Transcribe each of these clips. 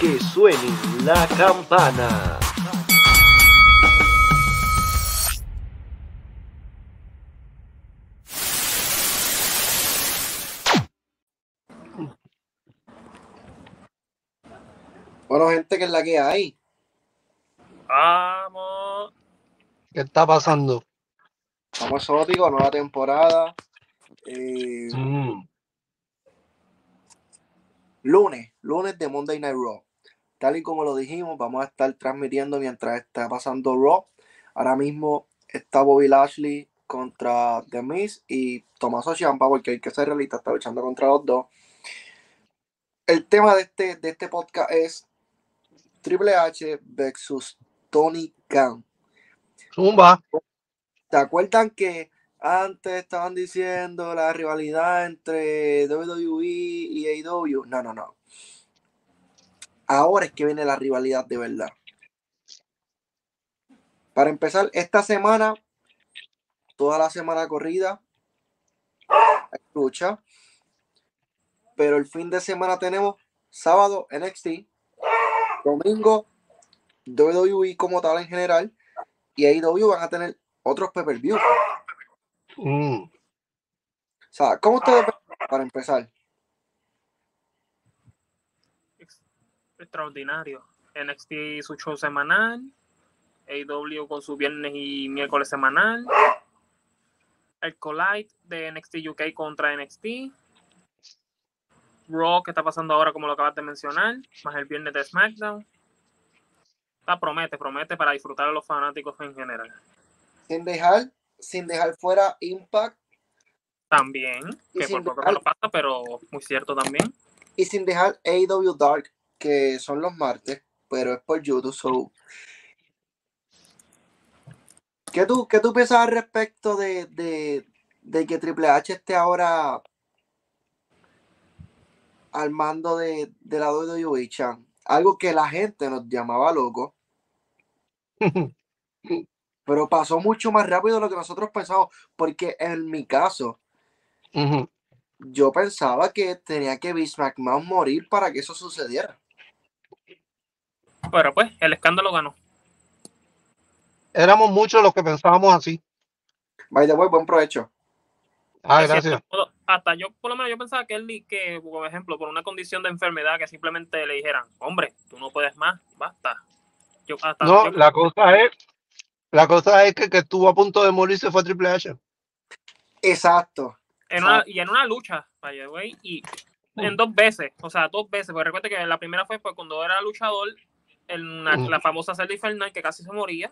que suene la campana. Bueno, gente, que es la que hay? Vamos. ¿Qué está pasando? Vamos exótico, nueva temporada. Eh, Mm, lunes, lunes de Monday Night Raw. Tal y como lo dijimos, vamos a estar transmitiendo mientras está pasando Raw. Ahora mismo está Bobby Lashley contra The Miz y Tommaso Ciampa, porque hay que ser realista, está luchando contra los dos. El tema de este, de este podcast es Triple H versus Tony Khan. Zumba. ¿Se acuerdan que antes estaban diciendo la rivalidad entre WWE y AEW? No, no, no. Ahora es que viene la rivalidad de verdad. Para empezar, esta semana, toda la semana corrida, hay lucha. Pero el fin de semana tenemos sábado NXT, domingo WWE como tal en general, y AEW van a tener otros pay-per-view. Mm, O sea, ¿cómo ustedes para empezar? Extraordinario. NXT su show semanal. AW con su viernes y miércoles semanal. El Collide de NXT UK contra NXT. Raw que está pasando ahora como lo acabas de mencionar. Más el viernes de SmackDown. Está promete, promete para disfrutar a los fanáticos en general. Sin dejar, sin dejar fuera Impact También, Y que por poco dejar- no lo pasa, pero muy cierto también. y sin dejar AEW Dark, que son los martes, pero es por YouTube. So. ¿Qué, tú, ¿Qué tú piensas al respecto de, de, de que Triple H esté ahora al mando de, de la WWE, Chan? Algo que la gente nos llamaba loco, pero pasó mucho más rápido de lo que nosotros pensamos, porque en mi caso, yo pensaba que tenía que Vince McMahon morir para que eso sucediera. Pero pues, el escándalo ganó. Éramos muchos los que pensábamos así. By the way, buen provecho. Ah, Es cierto, gracias. hasta yo, por lo menos, yo pensaba que él, ni- que, por ejemplo, por una condición de enfermedad, que simplemente le dijeran, hombre, tú no puedes más, basta. Yo, hasta, No, yo- la cosa es, la cosa es que, que estuvo a punto de morirse fue Triple H. Exacto. en una, y en una lucha, by the way, y en dos veces, o sea, dos veces, porque recuerda que la primera fue pues, cuando era luchador, en la, la famosa Celda Infernal, que casi se moría,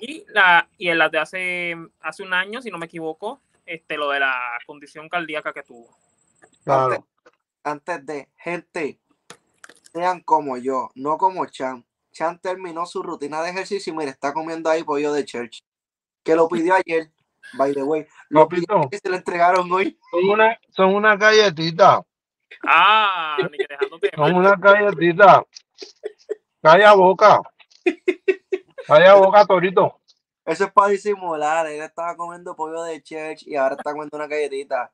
y la y en las de hace, hace un año, si no me equivoco, este, lo de la condición cardíaca que tuvo. Claro. Antes de, gente, sean como yo, no como Chan. Chan terminó su rutina de ejercicio y mire, está comiendo ahí pollo de church. Que lo pidió ayer, by the way. Lo pidió y se lo entregaron hoy. son una, son una galletita. Ah, ni que dejándote Son una galletita. Calla boca. Calla boca, Torito. Eso es para disimular. Él estaba comiendo pollo de church y ahora está comiendo una galletita.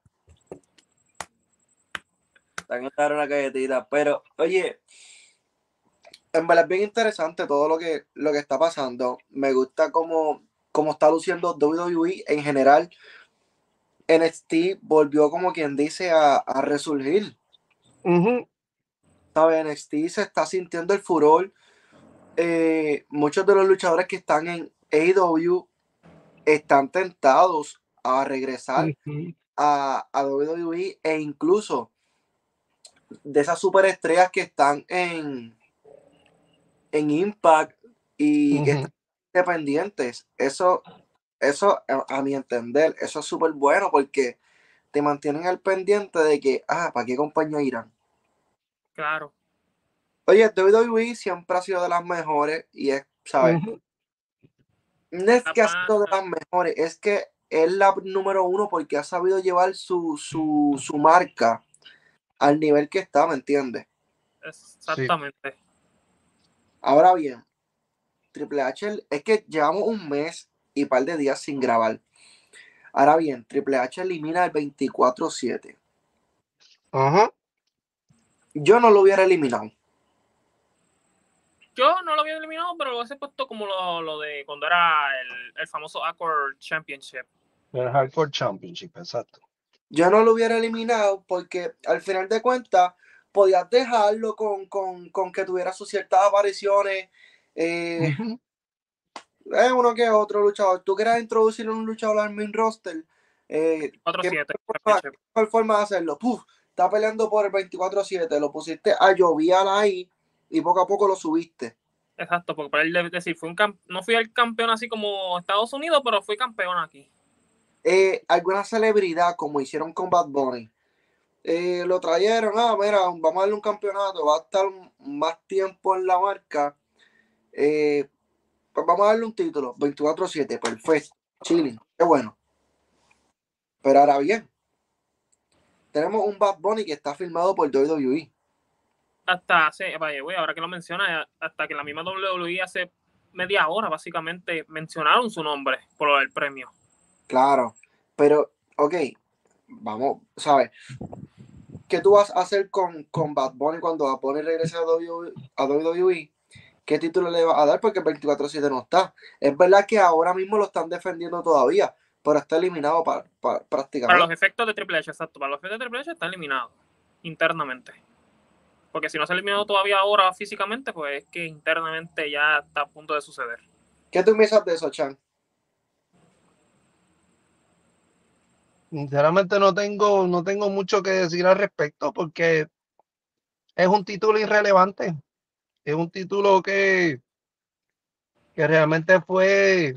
Está comiendo una galletita. Pero, oye, en verdad es bien interesante todo lo que, lo que está pasando. Me gusta cómo, cómo está luciendo WWE en general. NXT volvió como quien dice a, a resurgir. Ujú. NXT se está sintiendo el furor. Eh, muchos de los luchadores que están en AEW están tentados a regresar a, a WWE e incluso de esas superestrellas que están en, en Impact y que Ujú. están independientes. Eso, eso a, a mi entender, eso es súper bueno porque te mantienen al pendiente de que, ah, ¿para qué compañía irán? Claro. Oye, WWE siempre ha sido de las mejores y es, ¿sabes? No es que ha sido de las mejores, es que es la número uno porque ha sabido llevar su, su, su marca al nivel que está, ¿me entiendes? Exactamente. Ahora bien, Triple H, es que llevamos un mes y un par de días sin grabar. Ahora bien, Triple H elimina el 24-7. Ajá. Yo no lo hubiera eliminado. Yo no lo había eliminado, pero lo hubiese puesto como lo, lo de cuando era el, el famoso Accord Championship. El Hardcore Championship, exacto. Yo no lo hubiera eliminado porque al final de cuentas podías dejarlo con, con, con que tuviera sus ciertas apariciones. Eh, es uno que otro luchador. Tú quieras introducir un luchador al main roster. Eh, 4-7. ¿Qué. ¿Cuál forma de hacerlo? Puf, está peleando por el 24-7. Lo pusiste a Jovial ahí y poco a poco lo subiste. Exacto, porque para él debe decir, fue un no fui el campeón así como Estados Unidos, pero fui campeón aquí. Eh, alguna celebridad, como hicieron con Bad Bunny, eh, lo trajeron. Ah, mira, vamos a darle un campeonato. Va a estar más tiempo en la marca. Eh, pues vamos a darle un título. 24-7, perfecto. Chilling, qué bueno. Pero ahora bien, tenemos un Bad Bunny que está firmado por. WWE. Hasta hace, vaya, güey, ahora que lo menciona, hasta que la misma WWE hace media hora, básicamente, mencionaron su nombre por lo del premio. Claro, pero, ok, vamos, ¿sabes? ¿Qué tú vas a hacer con, con Bad Bunny cuando Bad Bunny regrese a WWE, a WWE? ¿Qué título le vas a dar? Porque el 24-7 no está. Es verdad que ahora mismo lo están defendiendo todavía, pero está eliminado para, para- Para los prácticamente. efectos de Triple H, exacto. Para los efectos de Triple H está eliminado internamente. Porque si no se ha eliminado todavía ahora físicamente, pues es que internamente ya está a punto de suceder. ¿Qué tú piensas de eso, Chan? Sinceramente no tengo, no tengo mucho que decir al respecto porque es un título irrelevante. Es un título que, que realmente fue,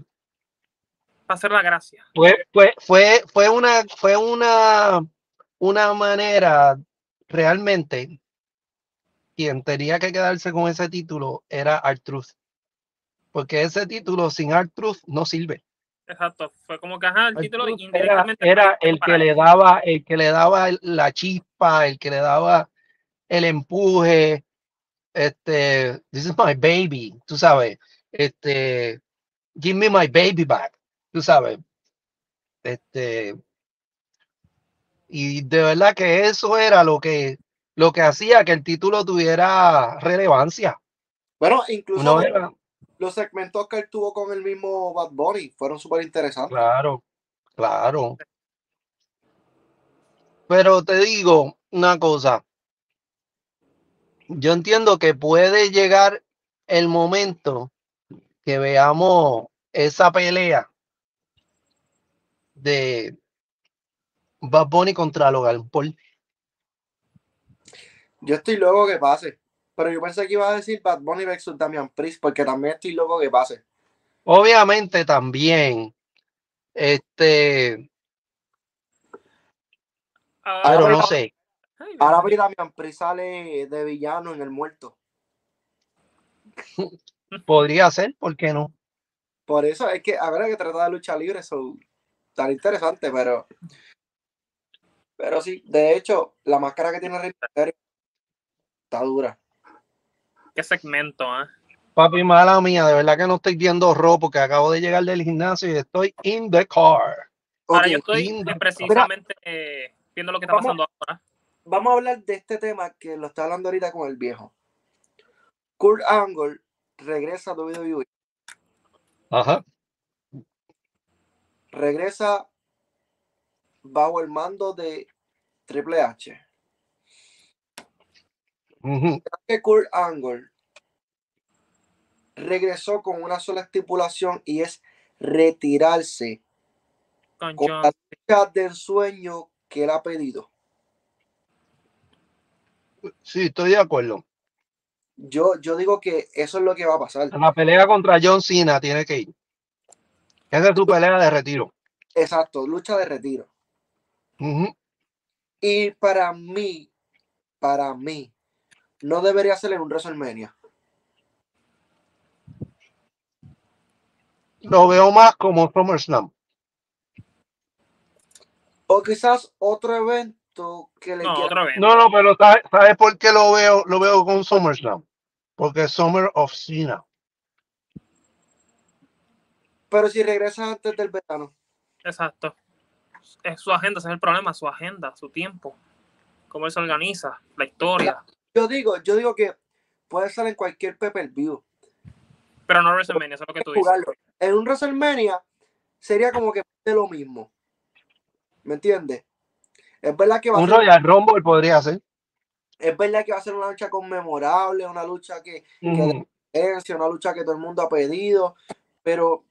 Para hacer la gracia. fue, fue, fue, fue una, fue una, una manera realmente quien tenía que quedarse con ese título era Artruth. Porque ese título sin Artruth no sirve. Exacto. Fue como que, ajá, el título era, era el que le daba, el que le daba la chispa, el que le daba el empuje. Este, this is my baby, tú sabes. Este, give me my baby back, tú sabes. Este, y de verdad que eso era lo que, lo que hacía que el título tuviera relevancia. Bueno, incluso No los, era, los segmentos que él tuvo con el mismo Bad Bunny fueron súper interesantes. claro, claro. Pero te digo una cosa. Yo entiendo que puede llegar el momento que veamos esa pelea de Bad Bunny contra Logan Paul. Yo estoy loco que pase. Pero yo pensé que iba a decir Bad Bunny versus Damian Priest, porque también estoy loco que pase. Obviamente también, este, Ah, pero no sé. Ahora vi Damian Priest sale de villano en el muerto. Podría ser, ¿por qué no? Por eso es que ahora que trata de lucha libre, eso tan interesante, pero. Pero sí, de hecho, la máscara que tiene Rey está dura. Qué segmento, ¿ah? Papi, mala mía, de verdad que no estoy viendo Raw porque acabo de llegar del gimnasio y estoy in the car. Ahora yo estoy eh, precisamente eh, viendo lo que está Vamos- pasando ahora. Vamos a hablar de este tema que lo está hablando ahorita con el viejo. Kurt Angle regresa a WWE. Ajá. Regresa bajo el mando de Triple H. Que Kurt Angle regresó con una sola estipulación y es retirarse Con la lucha de ensueño que él ha pedido. Sí, estoy de acuerdo. Yo, yo digo que eso es lo que va a pasar. La pelea contra John Cena tiene que ir. Esa es tu pelea de retiro. Exacto, lucha de retiro. Y para mí, para mí, no debería ser en un WrestleMania. Lo veo más como SummerSlam. O quizás otro evento que le No, quiera- otra vez. No, no, pero ¿sabes sabe por qué lo veo, lo veo con SummerSlam? Porque es Summer of Cena. Pero si regresa antes del verano. Exacto. Es su agenda, ese es el problema, su agenda, su tiempo. Cómo él se organiza, la historia. Yo digo, yo digo que puede ser en cualquier pay-per-view. Pero no WrestleMania, eso es lo que tú dices. En un WrestleMania sería como que de lo mismo. ¿Me entiendes? Es verdad que va a Un ser, Royal Rumble podría ser. es verdad que va a ser una lucha conmemorable, una lucha que, Ujú. es una lucha que todo el mundo ha pedido, pero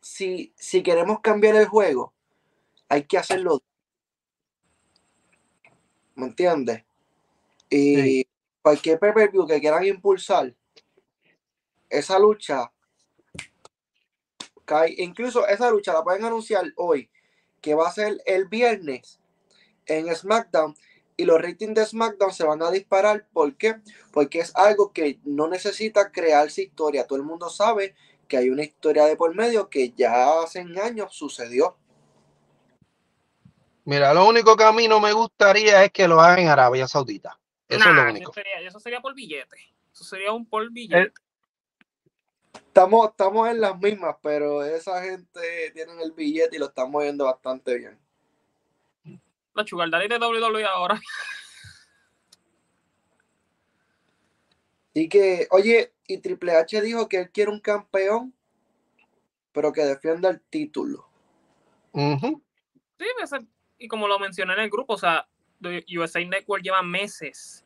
si, si queremos cambiar el juego, hay que hacerlo. ¿Me entiendes? Y Sí. cualquier pay-per-view que quieran impulsar esa lucha, cae- incluso esa lucha la pueden anunciar hoy, que va a ser el viernes en SmackDown. Y los ratings de SmackDown se van a disparar. ¿Por qué? Porque es algo que no necesita crearse historia. Todo el mundo sabe que hay una historia de por medio que ya hace años sucedió. Mira, lo único que a mí no me gustaría es que lo hagan en Arabia Saudita. Eso es lo único. Eso sería, eso sería por billete. Eso sería un por billete. Estamos, estamos en las mismas, pero esa gente tiene el billete y lo están moviendo bastante bien. La Sugar Daddy de WWE ahora. Así que, oye, y Triple H dijo que él quiere un campeón, pero que defienda el título. Sí, y como lo mencioné en el grupo, o sea, USA Network lleva meses.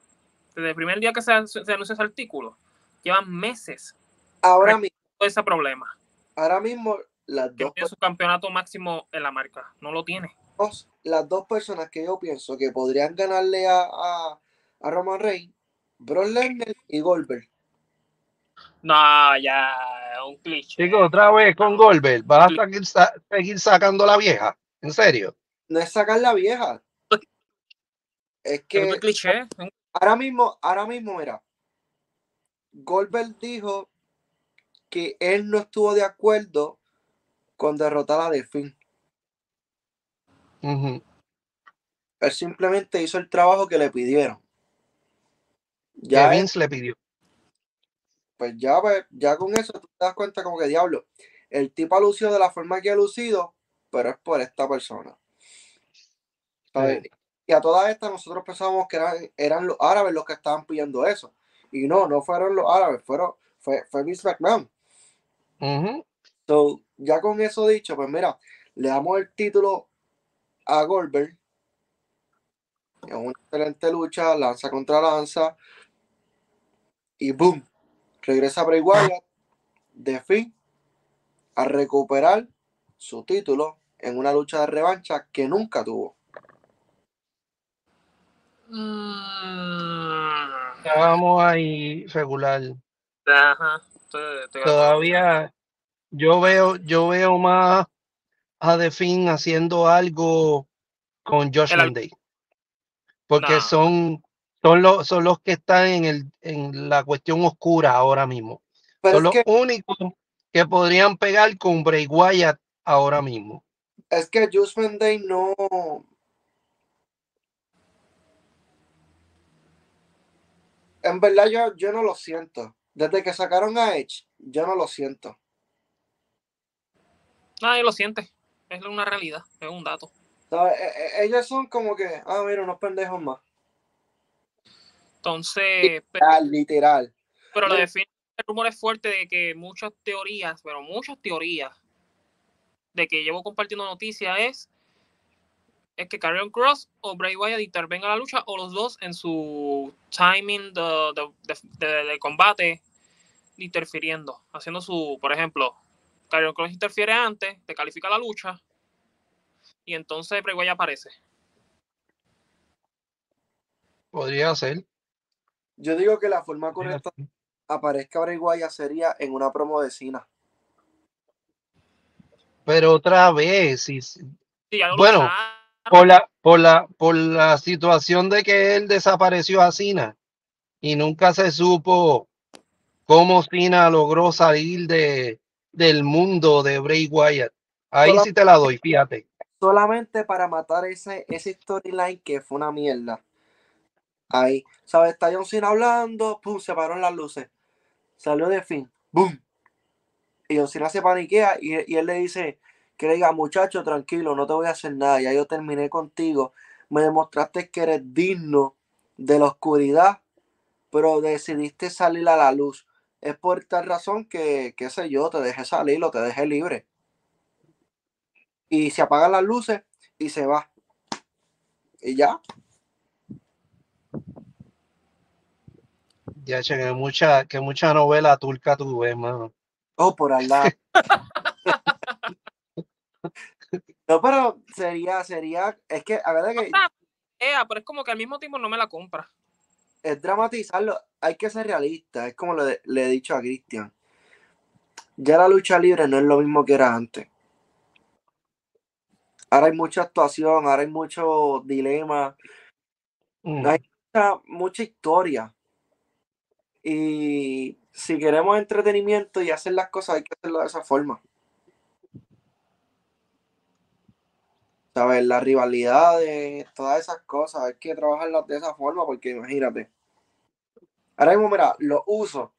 Desde el primer día que se, se anunció ese artículo, llevan meses Ahora mismo, ese problema. ahora mismo las Que dos, tiene su campeonato máximo en la marca. No lo tiene. dos- las dos personas que yo pienso que podrían ganarle a, a, a Roman Reigns, Brock Lesnar y Goldberg. No, ya, un cliché. Chico, otra vez con Goldberg, ¿vas a seguir, sa- seguir sacando la vieja? ¿En serio? No es sacar la vieja. Es Es que un cliché. ahora mismo, ahora mismo, mira, Goldberg dijo que él no estuvo de acuerdo con derrotar a. Ujú. Él simplemente hizo el trabajo que le pidieron. Que Ya, él- Vince le pidió. Pues ya, pues, ya con eso tú te das cuenta como que diablo. El tipo ha lucido de la forma que ha lucido, pero es por esta persona. ¿Sabes? Sí. Y a todas estas nosotros pensábamos que eran, eran los árabes los que estaban pidiendo eso. Y no, no fueron los árabes, fueron, fue, fue Vince McMahon. Ujú. So, ya con eso dicho, pues mira, le damos el título a Goldberg. En una excelente lucha, lanza contra lanza. Y boom, regresa Bray Wyatt de fin a recuperar su título en una lucha de revancha que nunca tuvo. Mm, Estábamos ahí regular. Ajá. Estoy- estoy. Todavía yo veo, yo veo más a The Finn haciendo algo con Josh El al- Day. Porque No. son, son los, son los que están en el, en la cuestión oscura ahora mismo. Pero son los que, únicos que podrían pegar con Bray Wyatt ahora mismo. es que Judgment Day no. En verdad, yo, yo no lo siento. Desde que sacaron a Edge, yo no lo siento. Nadie lo siente. Es una realidad. Es un dato. ¿Sabes? E- e- Ellos son como que, ah, mira, unos pendejos más. Entonces, Ah, literal. pero lo define el rumor es fuerte de que muchas teorías, pero muchas teorías de que llevo compartiendo noticias es es que Karrion Cross o Bray Wyatt intervengan a la lucha o los dos en su timing de, de- de- de- de combate interfiriendo, haciendo su, por ejemplo, Karrion Cross interfiere antes, te califica la lucha y entonces Bray Wyatt aparece. Podría ser. Yo digo que la forma correcta ser. aparezca Bray Wyatt sería en una promo de Cena. Pero otra vez, si, Sí, Bueno, por la, por la, por la situación de que él desapareció a Cena y nunca se supo cómo Cena logró salir de, del mundo de Bray Wyatt. Ahí sí te la doy, fíjate. solamente para matar ese, ese storyline que fue una mierda. Ahí, ¿sabes? Está John Cena hablando, pum, se pararon las luces. Salió de fin, boom. Y John Cena se paniquea y, y él le dice que diga, muchacho, tranquilo, no te voy a hacer nada, ya yo terminé contigo. Me demostraste que eres digno de la oscuridad, pero decidiste salir a la luz. es por tal razón que, qué sé yo, te dejé salir o te dejé libre. Y se apagan las luces y se va. Y ya. Ya, che, que mucha, que mucha novela turca tú ves, mano. Oh, por allá. no, pero sería, sería, es que, a ver, que Ea, pero es como que al mismo tiempo no me la compra. es dramatizarlo, hay que ser realista, es como le, le he dicho a Cristian. Ya la lucha libre no es lo mismo que era antes. Ahora hay mucha actuación, ahora hay mucho dilema, Mm. Ay. mucha, mucha historia. Y si queremos entretenimiento y hacer las cosas, hay que hacerlo de esa forma. ¿Sabes? Las rivalidades, todas esas cosas, hay que trabajarlas de esa forma, porque imagínate. Ahora mismo, mira, los usos.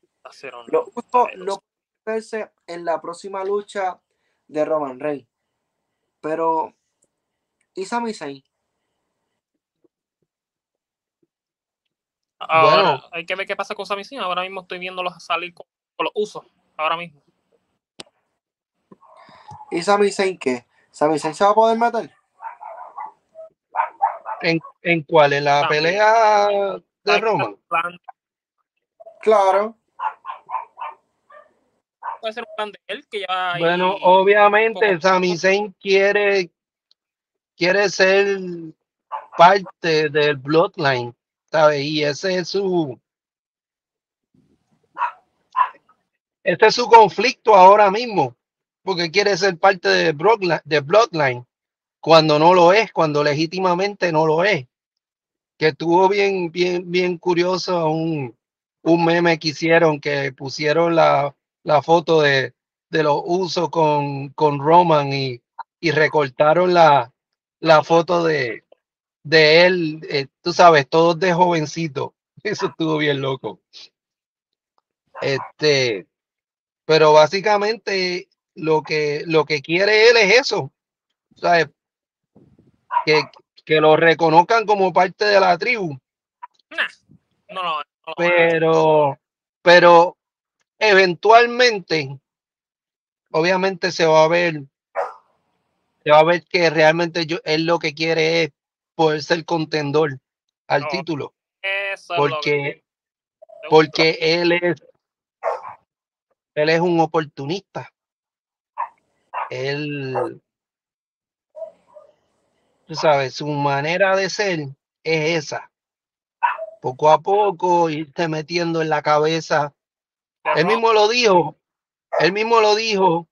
Los usos no pueden verse en la próxima lucha de Roman Reigns. Pero, ¿y Sami Zayn? Ahora, Bueno. hay que ver qué pasa con Sami Zayn. Ahora mismo estoy viéndolos salir con, con los usos. Ahora mismo. ¿Y Sami Zayn qué? ¿Sami Zayn se va a poder meter? ¿En, ¿En cuál? ¿En la También. pelea de Roman? plan- Claro. Puede ser un plan de él que ya Bueno, obviamente Sami Zayn quiere, quiere ser parte del Bloodline, Y ese es su ese es su conflicto ahora mismo, porque quiere ser parte de Bloodline cuando no lo es, cuando legítimamente no lo es. Que estuvo bien, bien, bien curioso un, un meme que hicieron que pusieron la, la foto de, de los usos con, con Roman y, y recortaron la, la foto de, de él, eh, tú sabes, todos de jovencito. Eso estuvo bien loco. Este, pero básicamente lo que, lo que quiere él es eso, ¿sabes? Que, que lo reconozcan como parte de la tribu, no, no, no. pero, pero eventualmente, obviamente se va a ver, se va a ver que realmente yo, él lo que quiere es poder ser contendor al No, título, porque, porque él es, él es un oportunista. Él, tú sabes, su manera de ser es esa. Poco a poco irte metiendo en la cabeza Él mismo lo dijo, él mismo lo dijo,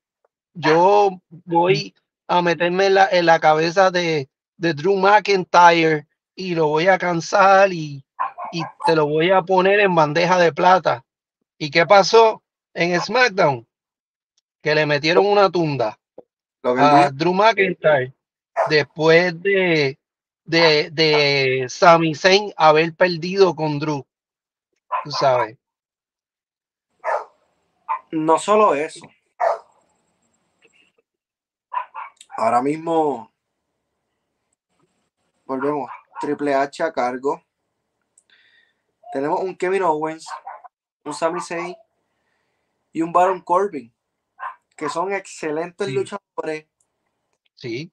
yo voy a meterme en la, en la cabeza de, de Drew McIntyre y lo voy a cansar y, y te lo voy a poner en bandeja de plata. ¿Y qué pasó en SmackDown? Que le metieron una tunda a. Drew McIntyre después de, de, de Sami Zayn haber perdido con Drew. Tú sabes. No solo eso. Ahora mismo volvemos. Triple H a cargo. Tenemos un Kevin Owens, un Sami Zayn y un Baron Corbin, que son excelentes Sí. luchadores. Sí,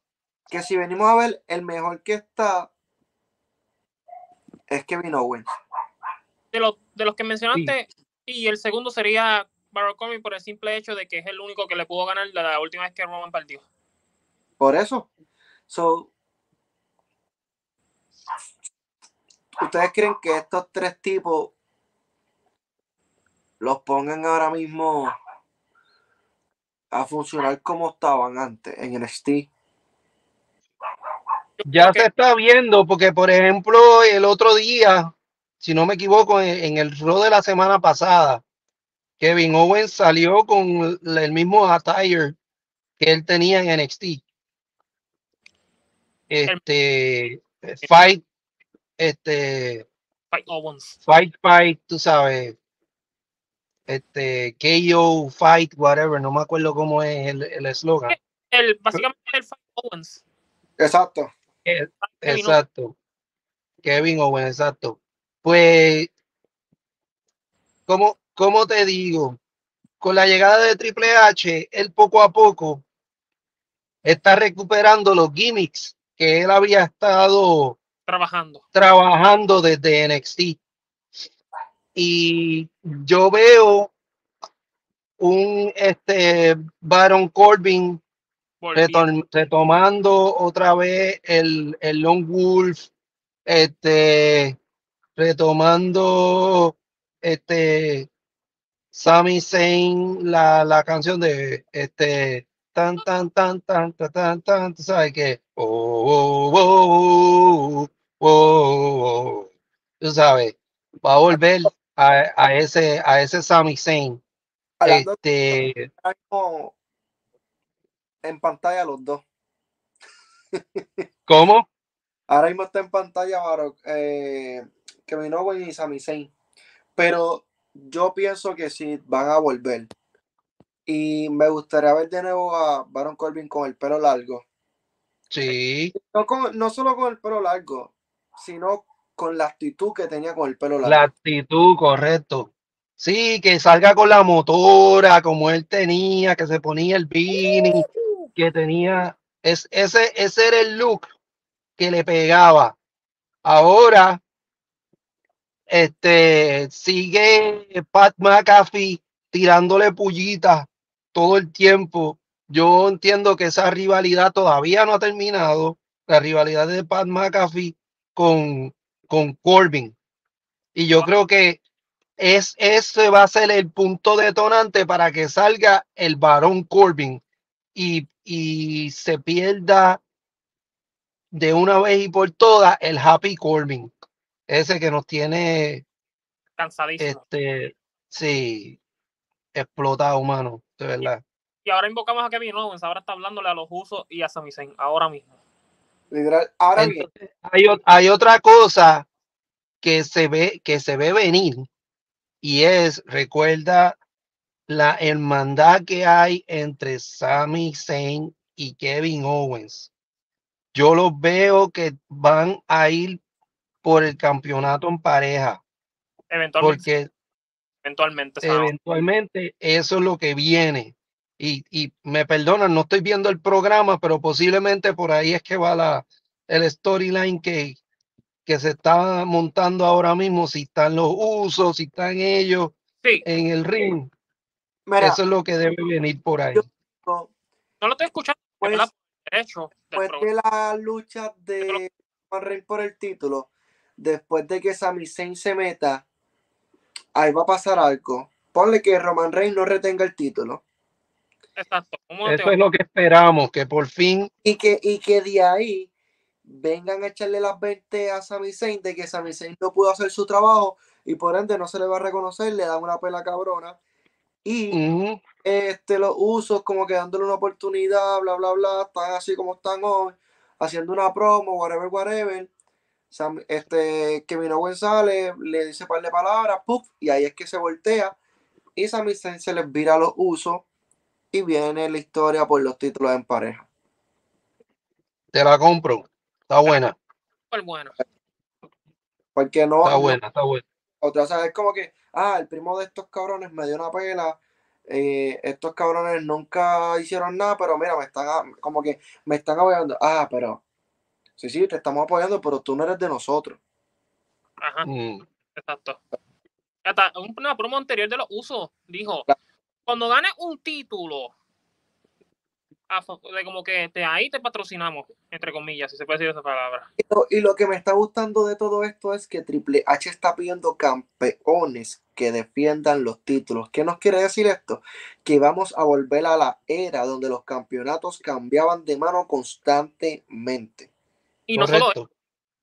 Que si venimos a ver, el mejor que está es Kevin Owens. de, los, de los que mencionaste, y el segundo sería Baron Corbin por el simple hecho de que es el único que le pudo ganar la última vez que Roman partió. Por eso. So, ¿Ustedes creen que estos tres tipos los pongan ahora mismo a funcionar como estaban antes en NXT? Ya se está viendo, porque por ejemplo, el otro día, si no me equivoco, en, el Raw de la semana pasada, Kevin Owens salió con el mismo attire que él tenía en NXT. Este, fight, este, Fight Owens. fight, fight, tú sabes, este, KO, fight, whatever, no me acuerdo cómo es el el eslogan. El, básicamente el Fight Owens. Exacto. Owens. Exacto. Kevin Owens, exacto. Pues, como, ¿cómo te digo? Con la llegada de Triple H, él poco a poco está recuperando los gimmicks que él había estado Trabajando. trabajando desde NXT. Y yo veo un este Baron Corbin retom- retomando otra vez el, el Long Wolf, este, retomando este Sami Zayn, la, la canción de este tan tan tan tan tan tan tan, tú sabes que oh, oh, oh, oh, oh, oh, tú sabes, va a volver a, a ese a ese Sami Zayn. Este, en pantalla los dos. ¿cómo? Ahora mismo está en pantalla Baron, eh, Kevin Owens y Sami Zayn. Pero yo pienso que sí van a volver. Y me gustaría ver de nuevo a Baron Corbin con el pelo largo. Sí. No, con- no solo con el pelo largo, sino con la actitud que tenía con el pelo largo. La actitud, correcto. Sí, que salga con la motora, como él tenía, que se ponía el beanie, que tenía. Es, ese, ese era el look que le pegaba. Ahora, este, sigue Pat McAfee tirándole pullitas todo el tiempo. Yo entiendo que esa rivalidad todavía no ha terminado. La rivalidad de Pat McAfee con, con Corbin. Y yo creo que es, ese va a ser el punto detonante para que salga el varón Corbin y, y se pierda de una vez y por todas el Happy Corbin. Ese que nos tiene, Cansadísimo. este, sí, explotado, mano, de verdad. Y ahora invocamos a Kevin Owens. Ahora está hablándole a los usos y a Sami Zayn. Ahora mismo. Literal. Ahora bien, Entonces, hay, hay otra cosa que se ve, que se ve venir y es, recuerda la hermandad que hay entre Sami Zayn y Kevin Owens. Yo los veo que van a ir por el campeonato en pareja, Eventualmente. porque eventualmente. ¿sabes? eventualmente eso es lo que viene. Y, y me perdonan, no estoy viendo el programa, pero posiblemente por ahí es que va la, el storyline que, que se está montando ahora mismo, si están los usos, si están ellos Sí, en el ring. mira, Eso es lo que debe venir por ahí. Yo- no lo estoy escuchando. pues, ¿verdad? derecho del después de la lucha de Roman Reigns por el título, después de que Sami Zayn se meta, ahí va a pasar algo. Ponle que Roman Reigns no retenga el título. Exacto. ¿Cómo te Eso es lo que esperamos, que por fin, Y que, y que de ahí vengan a echarle las 20 a Sami Zayn de que Sami Zayn no pudo hacer su trabajo y por ende no se le va a reconocer, le dan una pela cabrona. Y este, los usos como que dándole una oportunidad, bla, bla, bla, están así como están hoy, haciendo una promo, whatever, whatever. Sam- este, Kevin Owens sale, le dice un par de palabras, ¡puf! y ahí es que se voltea y Sami Zayn se les vira los usos y viene la historia por los títulos en pareja. te la compro. Está buena, súper bueno. Porque no, está buena, está buena. otra, o sea, es como que, ah, el primo de estos cabrones me dio una pela, eh, estos cabrones nunca hicieron nada, pero mira, me están, como que me están apoyando. Ah, pero, sí, sí, te estamos apoyando, pero tú no eres de nosotros. Ajá, Mm, exacto. Hasta un- una promo anterior de los usos dijo: Claro. Cuando ganes un título, de como que te, ahí te patrocinamos, entre comillas, si se puede decir esa palabra. Y lo, y lo que me está gustando de todo esto es que Triple H está pidiendo campeones que defiendan los títulos. ¿Qué nos quiere decir esto? Que vamos a volver a la era donde los campeonatos cambiaban de mano constantemente. Y no, solo, correcto.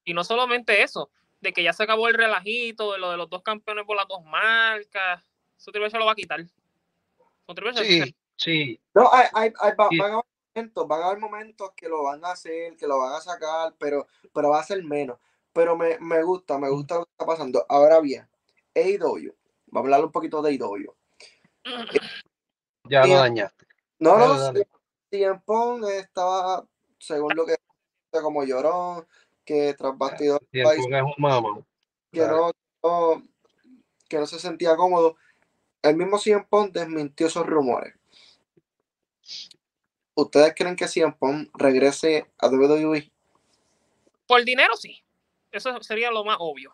y no solamente eso, de que ya se acabó el relajito de lo de los dos campeones por las dos marcas. Eso Triple H lo va a quitar. H Sí, sí. No, hay, hay- hay- va- van a haber momentos, van a haber momentos que lo van a hacer, que lo van a sacar, pero, pero va a ser menos. Pero me, me gusta, me gusta lo que está pasando. Ahora bien, AEW, vamos a hablar un poquito de AEW. Ya Y- lo dañaste. No, no. CM Punk estaba, según lo que como llorón, que tras bastidor Tiempo que es un mamá. que no, no- que no se sentía cómodo. El mismo CM Punk desmintió esos rumores. ¿Ustedes creen que CM Punk regrese a WWE? Por dinero sí. Eso sería lo más obvio.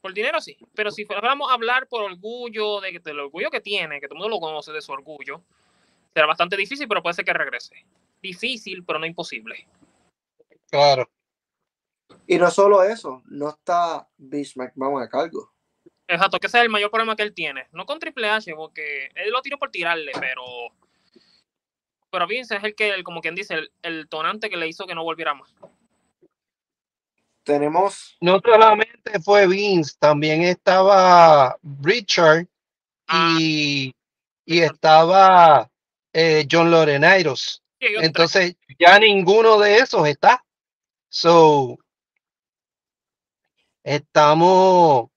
Por dinero sí. Pero si fuéramos a hablar por orgullo, de, del orgullo que tiene, que todo el mundo lo conoce de su orgullo, será bastante difícil, pero puede ser que regrese. Difícil, pero no imposible. Claro. Y no solo eso, no está Vince McMahon a cargo. Exacto, que ese es el mayor problema que él tiene. No con Triple H, porque él lo tiró por tirarle, pero. Pero Vince es el que, el- como quien dice, el, el tonante que le hizo que no volviera más. Tenemos, No solamente fue Vince, también estaba Richard Ah. y, y estaba eh, John Lorenairos. Entonces, ya ninguno de esos está. So, estamos,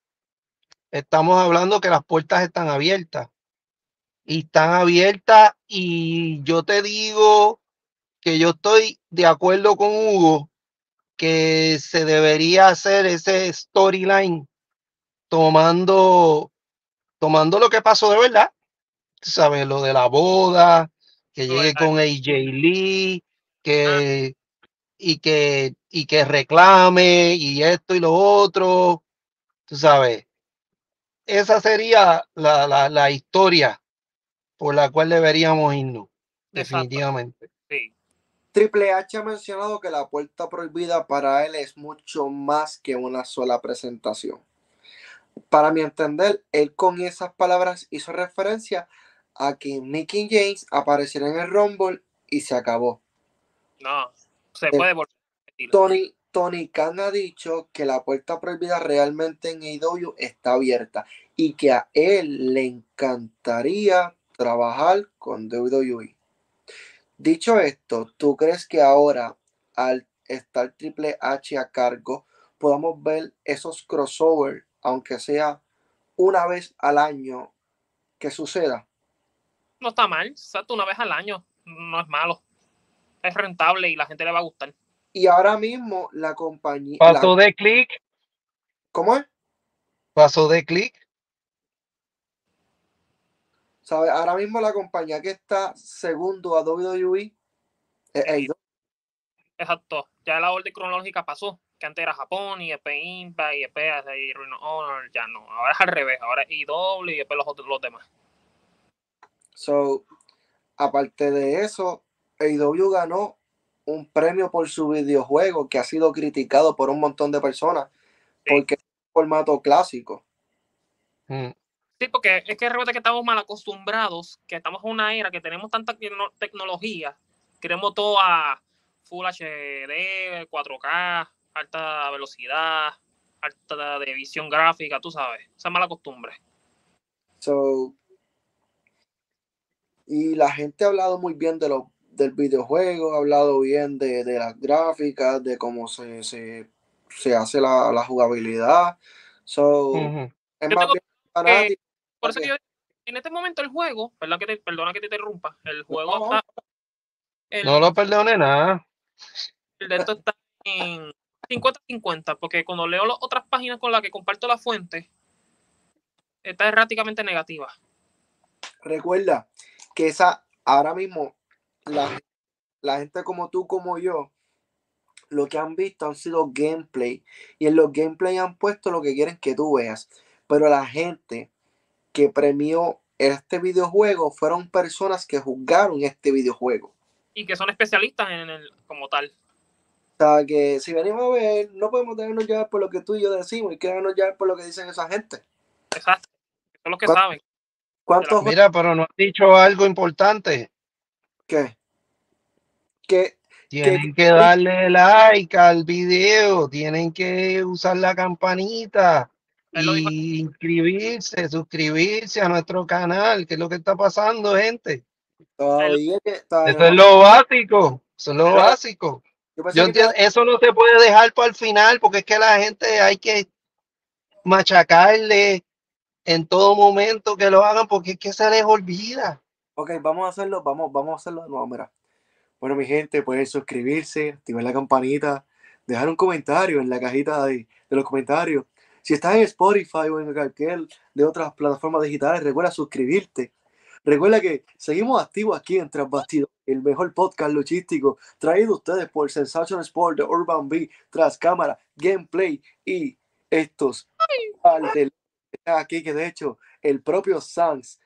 estamos hablando que las puertas están abiertas. Y están abiertas y yo te digo que yo estoy de acuerdo con Hugo que se debería hacer ese storyline tomando, tomando lo que pasó de verdad. ¿Sabes? Lo de la boda, que llegue con AJ Lee, que, y que, y que reclame, y esto y lo otro. Tú sabes. Esa sería la, la, la historia por la cual deberíamos irnos, Exacto. definitivamente. Sí. Triple H ha mencionado que la puerta prohibida para él es mucho más que una sola presentación. Para mi entender, él con esas palabras hizo referencia a que Mickey James apareciera en el Rumble y se acabó. No, se Eh, puede volver. Tony, Tony Khan ha dicho que la puerta prohibida realmente en AEW está abierta y que a él le encantaría trabajar con WWE. Dicho esto, ¿tú crees que ahora, al estar Triple H a cargo, podamos ver esos crossovers, aunque sea una vez al año, que suceda? No está mal, una vez al año. No es malo. Es rentable y la gente le va a gustar. Y ahora mismo la compañía... Paso de clic, ¿Cómo es? paso de clic. ¿Sabe? Ahora mismo la compañía que está segundo a WWE es AEW. Exacto. Ya la orden cronológica pasó. Que antes era Japón y después Impact y después y of Honor. Ya no. Ahora es al revés. Ahora es IW y después los, otros- los demás. So, aparte de eso, AEW ganó un premio por su videojuego que ha sido criticado por un montón de personas Sí. porque es un formato clásico. Mm, Sí, porque es que recuerda que estamos mal acostumbrados, que estamos en una era que tenemos tanta tecno- tecnología, queremos todo a Full HD, 4K, alta velocidad, alta de visión gráfica, tú sabes, esa mala costumbre. So, y la gente ha hablado muy bien de lo, del videojuego, ha hablado bien de, de las gráficas, de cómo se, se, se hace la, la jugabilidad. So, ujú. es Yo más tengo bien fanático. Por eso que yo, en este momento el juego, perdón que te, perdona que te interrumpa, el juego No, no. está, el, No lo perdone nada. el de esto está en 50-50, porque cuando leo las otras páginas con las que comparto la fuente, está erráticamente negativa. Recuerda que esa, ahora mismo, la, la gente como tú, como yo, lo que han visto han sido gameplay. Y en los gameplay han puesto lo que quieren que tú veas. Pero la gente que premió este videojuego fueron personas que juzgaron este videojuego. Y que son especialistas en el como tal. O sea, que si venimos a ver, no podemos dejarnos llevar por lo que tú y yo decimos y que dejarnos llevar por lo que dicen esa gente. Exacto. Son los que ¿Cuál- saben. ¿Cuántos Mira, pero no has dicho algo importante. qué? Que Tienen que darle like al video, tienen que usar la campanita y inscribirse, suscribirse a nuestro canal. ¿Qué es lo que está pasando, gente? todavía que todavía Eso es lo básico. Eso es lo Pero- básico. yo que entiendo, eso no se puede dejar para el final porque es que la gente hay que machacarle en todo momento que lo hagan porque es que se les olvida. Ok, vamos a hacerlo, vamos, vamos a hacerlo de nuevo, mira. Bueno, mi gente, pueden suscribirse, activar la campanita, dejar un comentario en la cajita de, los comentarios. Si estás en Spotify o en cualquier de otras plataformas digitales, recuerda suscribirte. Recuerda que seguimos activos aquí en Tras el mejor podcast luchístico traído ustedes por Sensation Sport de Urban B, Tras Cámara, Gameplay y estos aquí que de hecho el propio Sans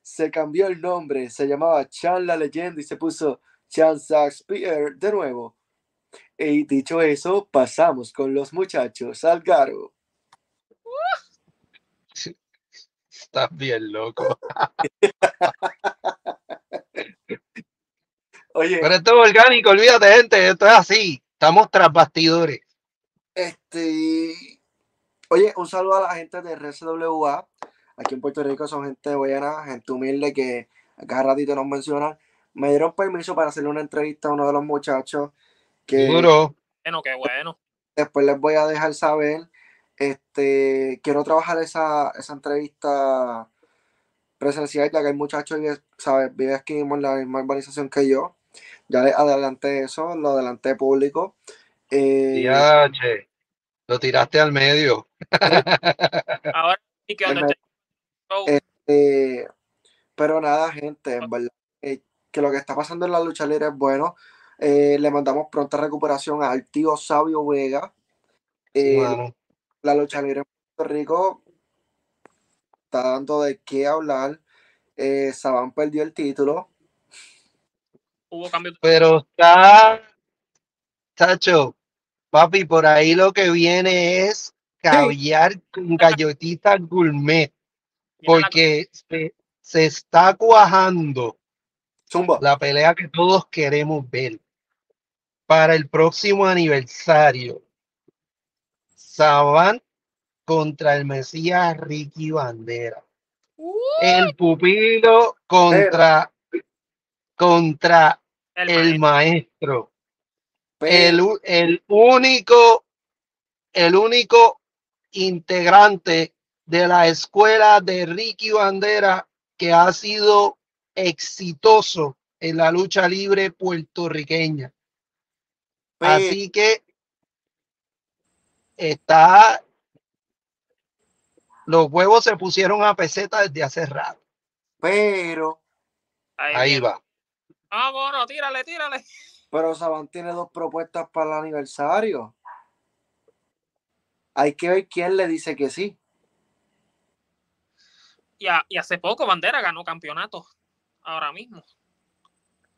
se cambió el nombre, se llamaba Chan la leyenda y se puso Chan Spear de nuevo. Y dicho eso, pasamos con los muchachos al garo. Estás bien loco. Oye, Pero esto es orgánico, olvídate, gente. Esto es así. Estamos tras bastidores. este. Oye, un saludo a la gente de RCWA. Aquí en Puerto Rico son gente buena, gente humilde que cada ratito nos mencionan. Me dieron permiso para hacerle una entrevista a uno de los muchachos que Duro. Bueno, qué bueno. después les voy a dejar saber. Este, quiero trabajar esa, esa entrevista presencial, ya que el muchacho vive, ¿sabes? vive aquí mismo en la misma urbanización que yo. Ya le adelanté eso, lo adelanté público. Eh, Ya, che. Lo tiraste al medio. Ahora sí que eh, pero nada, gente, en verdad, que lo que está pasando en la lucha libre es bueno. Eh, le mandamos pronta recuperación al tío Sabio Vega. Eh, la lucha libre en Puerto Rico está dando de qué hablar. Eh, Saban perdió el título. hubo cambio Pero está, Tacho, papi, por ahí lo que viene es caviar con galletitas gourmet, porque se, se está cuajando Zumba. la pelea que todos queremos ver para el próximo aniversario. Saban contra el Mesías Ricky Bandera. El pupilo contra, contra el el maestro. maestro. El, u- el único, el único integrante de la escuela de Ricky Bandera que ha sido exitoso en la lucha libre puertorriqueña. Pe- Así que está, los huevos se pusieron a peseta desde hace rato. pero, Ahí va. Vámonos, tírale, tírale. pero Saban tiene dos propuestas para el aniversario. Hay que ver quién le dice que sí. Y, a- y hace poco Bandera ganó campeonato. Ahora mismo.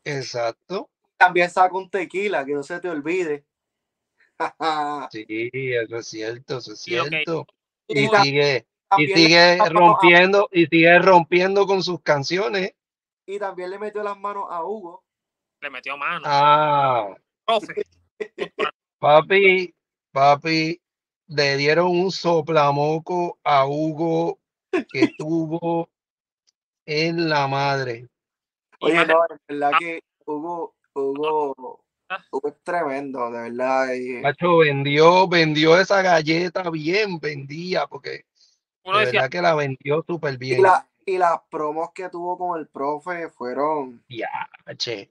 Exacto. También saca un tequila, que no se te olvide. Sí, eso es cierto, eso es cierto. Y sigue, y sigue rompiendo, y sigue rompiendo con sus canciones. y también le metió las manos a Hugo. Le metió mano. Ah, Profe. papi, papi, le dieron un soplamoco a Hugo que tuvo en la madre. Oye, no, en verdad que Hugo, Hugo, Ah. Hugo es tremendo, de verdad. y- Macho, vendió, vendió esa galleta bien vendida, porque uno de decía, verdad que la vendió súper Y, bien. la, y las promos que tuvo con el profe fueron. Ya, che.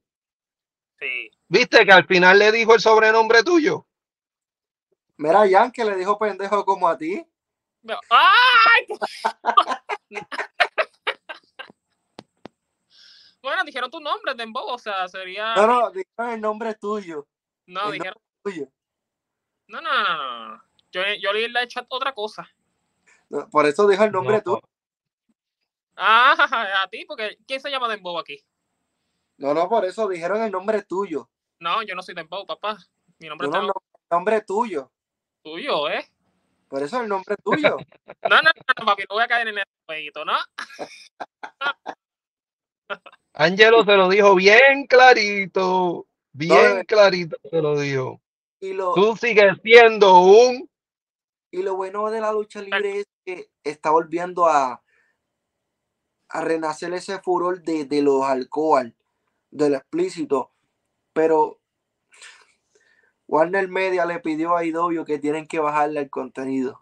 sí. ¿Viste que al final le dijo el sobrenombre tuyo? Mira, Jan, que le dijo pendejo como a ti. ¡Ay! bueno, dijeron tu nombre, Dembow, o sea, sería. No, no, dijeron el nombre tuyo. No, el dijeron. tuyo. No, no, no. Yo, yo le he hecho otra cosa. No, Por eso dijo el nombre No, tuyo. Ah, a ti, porque ¿quién se llama Dembow aquí? No, no, por eso dijeron el nombre tuyo. No, yo no soy Dembow, papá. Mi nombre No, está no, el nombre tuyo. tuyo, ¿eh? Por eso el nombre tuyo. No, no, no, no, papi, no voy a caer en el jueguito, ¿no? Angelo se lo dijo bien clarito, bien No, clarito se lo dijo. Y lo, Tú sigues siendo un y lo bueno de la lucha libre es que está volviendo a, a renacer ese furor de, de los alcohol, del explícito. Pero Warner Media le pidió a IW que tienen que bajarle el contenido.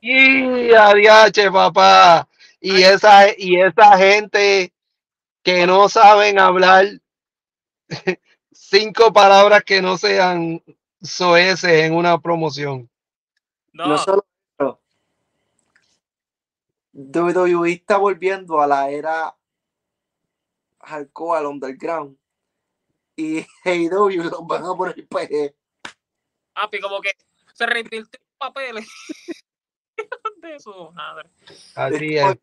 y adiache, papá. Y esa, y esa gente que no saben hablar cinco palabras que no sean soeces en una promoción. No, No solo eso, WWE está volviendo a la era hardcore al underground y AEW los van a poner PG. Ah, pues como que se reinvirtió en papeles. de eso, madre. Así es.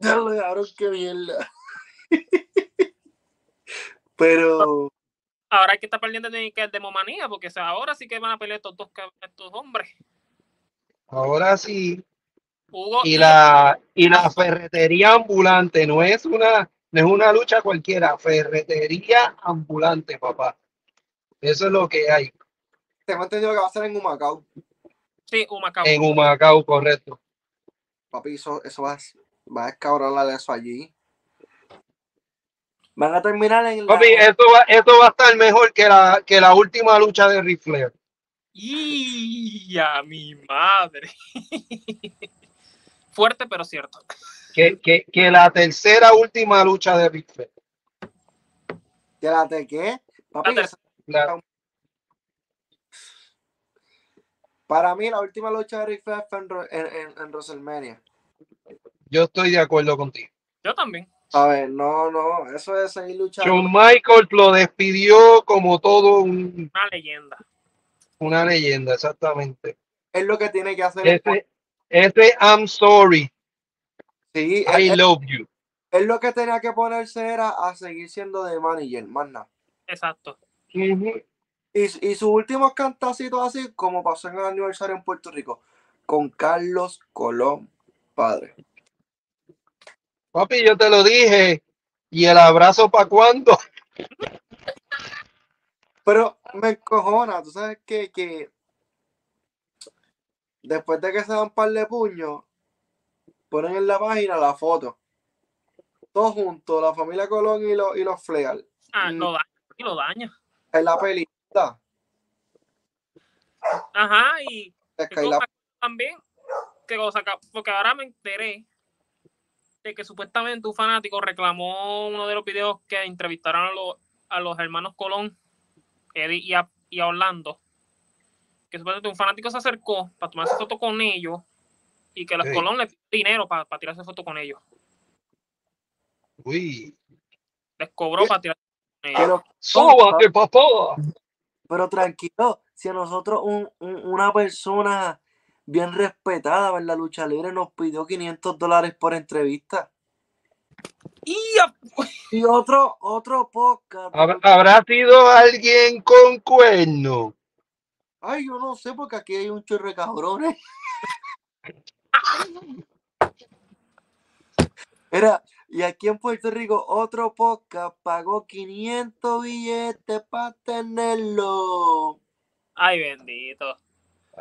Ya lo dejaron que mierda. Pero Ahora hay que estar pendiente de que es demomanía, porque o sea, ahora sí que van a pelear estos dos estos hombres. Ahora sí. Hugo Y la, y la ferretería ambulante no es una, no es una lucha cualquiera, ferretería ambulante, papá. Eso es lo que hay tengo entendido que va a ser en Humacao. Sí, Humacao. en Humacao, correcto. Papi, eso, eso va, a- va a escabronar eso allí. Van a terminar en la- Papi, eso va, eso va a estar mejor que la, que la última lucha de Ric Flair. Y a mi madre. Fuerte, pero cierto. Que, que, que la tercera última lucha de Ric Flair. ¿Que la de qué? Papi, La La- para mí la última lucha de Ric Flair fue en, en- en WrestleMania. yo estoy de acuerdo contigo. Yo también. A ver, no, no, eso es seguir luchando. Shawn Michaels lo despidió como todo un- Una leyenda. una leyenda, exactamente. Es lo que tiene que hacer. Ese, ese I'm sorry, Sí, I love you. él lo que tenía que ponerse era a seguir siendo de manager, más nada. Exacto. Y, y sus últimos cantacitos así, como pasó en el aniversario en Puerto Rico, con Carlos Colón, padre. Papi, yo te lo dije. ¿Y el abrazo para cuándo? Pero me encojona, tú sabes que, que después de que se dan un par de puños, ponen en la página la foto. Todos juntos, la familia Colón y los, y los Fleal. Ah, Mm. lo daña. Y lo daña. En la película. Ajá, y Es que que ahí la- cosa también, que cosa que- porque ahora me enteré de que supuestamente un fanático reclamó uno de los videos que entrevistaron a los, a los hermanos Colón, Eddie y a, y a Orlando, que supuestamente un fanático se acercó para tomarse foto con ellos y que los. Colón le pidió dinero para, para tirarse foto con ellos. Uy, Les cobró ¿Qué? para tirarse con ellos. pero, sóbate, papá. pero tranquilo, si a nosotros un- un- una persona bien respetada en la lucha libre nos pidió 500 dólares por entrevista. Y a- Y otro, otro podcast. Hab- ¿Habrá sido alguien con cuerno? Ay, yo no sé, porque aquí hay un chorro de cabrones. Mira, y aquí en Puerto Rico otro podcast pagó 500 billetes para tenerlo. Ay, bendito.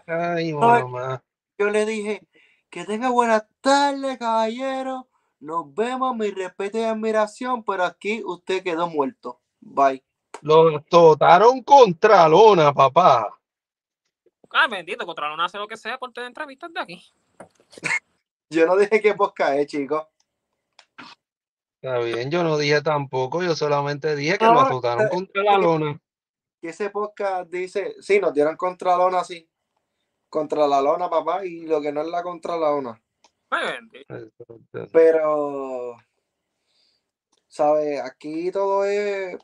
Ay, mamá. Yo le dije, que tenga buenas tardes, caballero. Nos vemos, mi respeto y admiración, pero aquí usted quedó muerto. Bye. Lo totaron contra lona, papá. Ay, bendito, contra no hace lo que sea por tener entrevistas de aquí. Yo no dije qué podcast es, chicos. Está bien, yo no dije tampoco, yo solamente dije que No, lo totaron eh, contra la lona. Que ese podcast dice, sí, nos dieron contra la lona, sí. Contra la lona, papá, y lo que no es la contra la lona. Pero, ¿sabes? Aquí todo es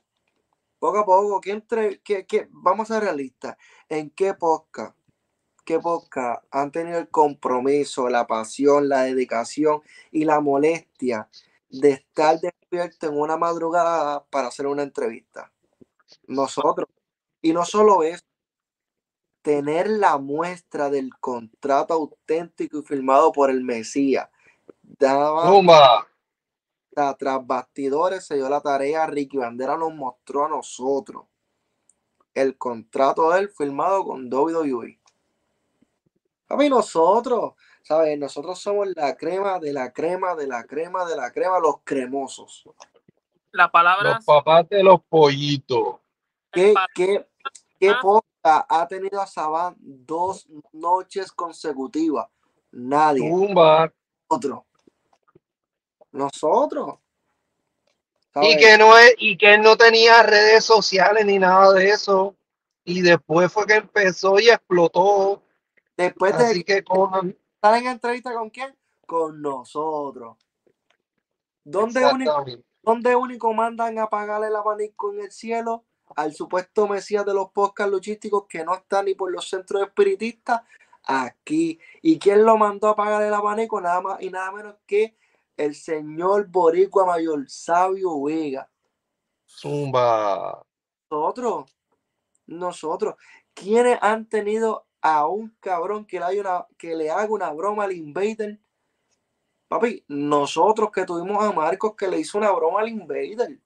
poco a poco. ¿Qué entre, qué, qué- vamos a ser realistas. ¿En qué podcast? ¿Qué podcast han tenido el compromiso, la pasión, la dedicación y la molestia de estar despierto en una madrugada para hacer una entrevista? Nosotros. Y no solo eso, tener la muestra del contrato auténtico y firmado por el Mesías. Daba sea, tras bastidores se dio la tarea, Ricky Bandera nos mostró a nosotros el contrato de él firmado con WWE. A mí nosotros, ¿sabes? Nosotros somos la crema de la crema de la crema de la crema, los cremosos. La palabra Los papás de los pollitos. ¿Qué, qué, qué Ah. Ha tenido a Saban dos noches consecutivas? Nadie. Zumba. Nosotros. Nosotros. Y que no es, y que él no tenía redes sociales ni nada de eso. Y después fue que empezó y explotó. Después de Así que estar en entrevista con quién? con nosotros. ¿Dónde único. ¿Dónde único mandan a apagar el abanico en el cielo? Al supuesto mesías de los podcasts luchísticos que no está ni por los centros espiritistas, aquí. ¿Y quién lo mandó a apagar el abanico? Nada más y nada menos que el señor Boricua Mayor, Sabio Vega. Zumba. Nosotros, nosotros, ¿quiénes han tenido a un cabrón que le, haya una, que le haga una broma al Invader? Papi, nosotros que tuvimos a Marcos que le hizo una broma al Invader.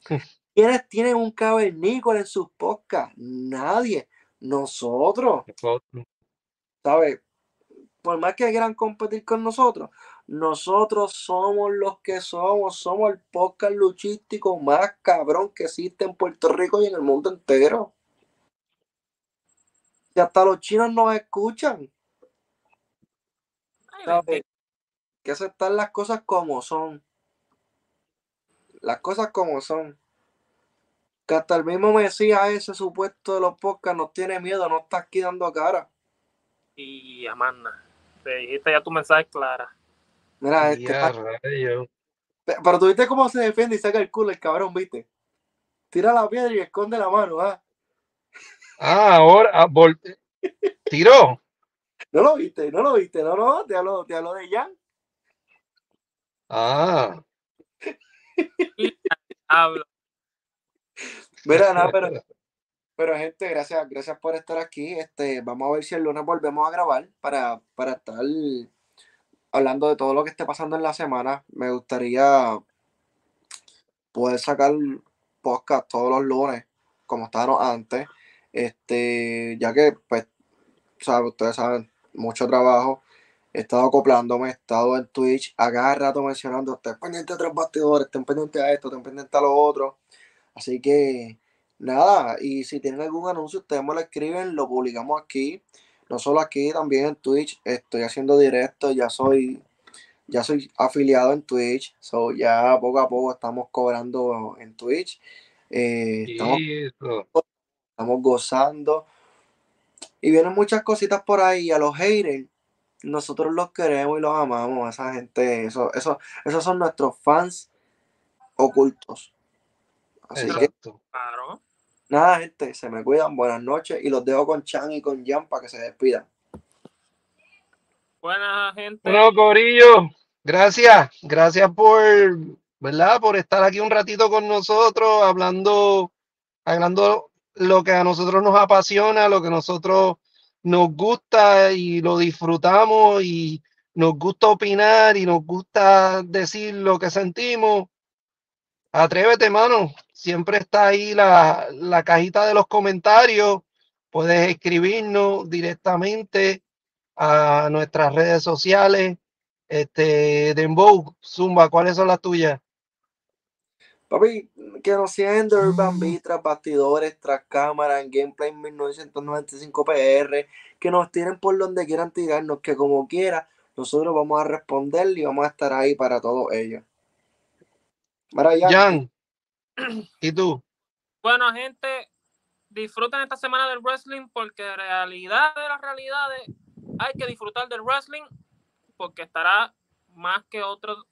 ¿Quiénes tienen un cavernícola en sus podcasts? Nadie. Nosotros, ¿sabes? Por más que quieran competir con nosotros, nosotros somos los que somos. Somos el podcast luchístico más cabrón que existe en Puerto Rico y en el mundo entero. Y hasta los chinos nos escuchan. ¿sabes? que aceptar las cosas como son. Las cosas como son. Que hasta el mismo Mesías ese supuesto de los podcasts nos tiene miedo, no está aquí dando cara. Y Amanda, te dijiste ya tu mensaje clara. Mira, este, Ya, rayo. pe- pero tú viste cómo se defiende y saca el culo el cabrón, viste. Tira la piedra y esconde la mano, ¿ah? Ah, ahora ah, vol- tiró. No lo viste, no lo viste, no, no, te hablo, te hablo de Jan. Ah, Hablo. Mira, nada, pero, pero gente, gracias, gracias por estar aquí. Este, vamos a ver si el lunes volvemos a grabar para, para estar hablando de todo lo que esté pasando en la semana. Me gustaría poder sacar podcast todos los lunes, como estábamos antes. Este, ya que, pues, sabe, ustedes saben, mucho trabajo. He estado acoplándome, he estado en Twitch a cada rato mencionando, estén pendientes de tres bastidores, estén pendientes a esto, estén pendientes a lo otro. Así que, nada, y si tienen algún anuncio, ustedes me lo escriben, lo publicamos aquí. No solo aquí, también en Twitch. Estoy haciendo directo, ya soy, ya soy afiliado en Twitch. So ya poco a poco estamos cobrando en Twitch. Eh, estamos, estamos gozando. Y vienen muchas cositas por ahí. A los haters, nosotros los queremos y los amamos. Esa gente, eso, eso, esos son nuestros fans ocultos. Así que. Claro. Nada, gente, se me cuidan. Buenas noches. Y los dejo con Chan y con Jan para que se despidan. Buena gente. Bueno, Corillo, gracias, gracias por, ¿verdad? Por estar aquí un ratito con nosotros, hablando, hablando lo que a nosotros nos apasiona, lo que a nosotros nos gusta y lo disfrutamos y nos gusta opinar y nos gusta decir lo que sentimos. Atrévete, mano. Siempre está ahí la, la cajita de los comentarios. Puedes escribirnos directamente a nuestras redes sociales. Este, Dembow, Zumba, ¿cuáles son las tuyas? Papi, que nos sigan en The Urban Beat, tras bastidores, tras cámara, en Gameplay 1995 PR, que nos tiren por donde quieran tirarnos, que como quiera, nosotros vamos a responder y vamos a estar ahí para todos ellos. Mira, Jan, Jan, ¿y tú? Bueno, gente, disfruten esta semana del wrestling porque realidad de las realidades hay que disfrutar del wrestling porque estará más que otros.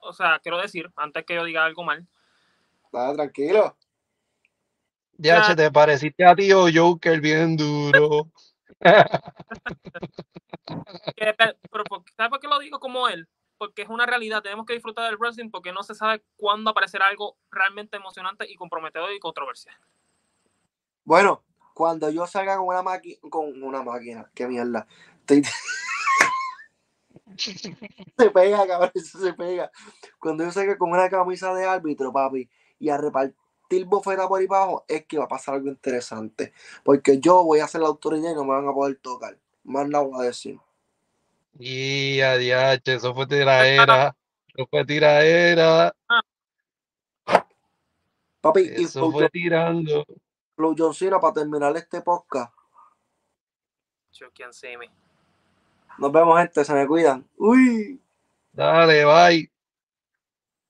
O sea, quiero decir, antes que yo diga algo mal, nada, tranquilo. Ya, Ya. te pareciste a tío Joker bien duro. ¿sabes por qué lo digo como él? Porque es una realidad, tenemos que disfrutar del wrestling porque no se sabe cuándo aparecerá algo realmente emocionante y comprometedor y controversial. Bueno, cuando yo salga con una máquina, con una máquina, qué mierda. Estoy- se pega, cabrón, se pega. Cuando yo salga con una camisa de árbitro, papi, y a repartir bofeta por ahí abajo, es que va a pasar algo interesante. Porque yo voy a ser la autoridad y no me van a poder tocar. Más nada voy a decir. Y adiós, eso fue tiraera. Eso fue tiraera. Papi, y Eso Flow fue tirando. Flow John Cena, para terminar este podcast. Yo, ¿quién see me? Nos vemos, gente, se me cuidan. Uy. Dale, bye.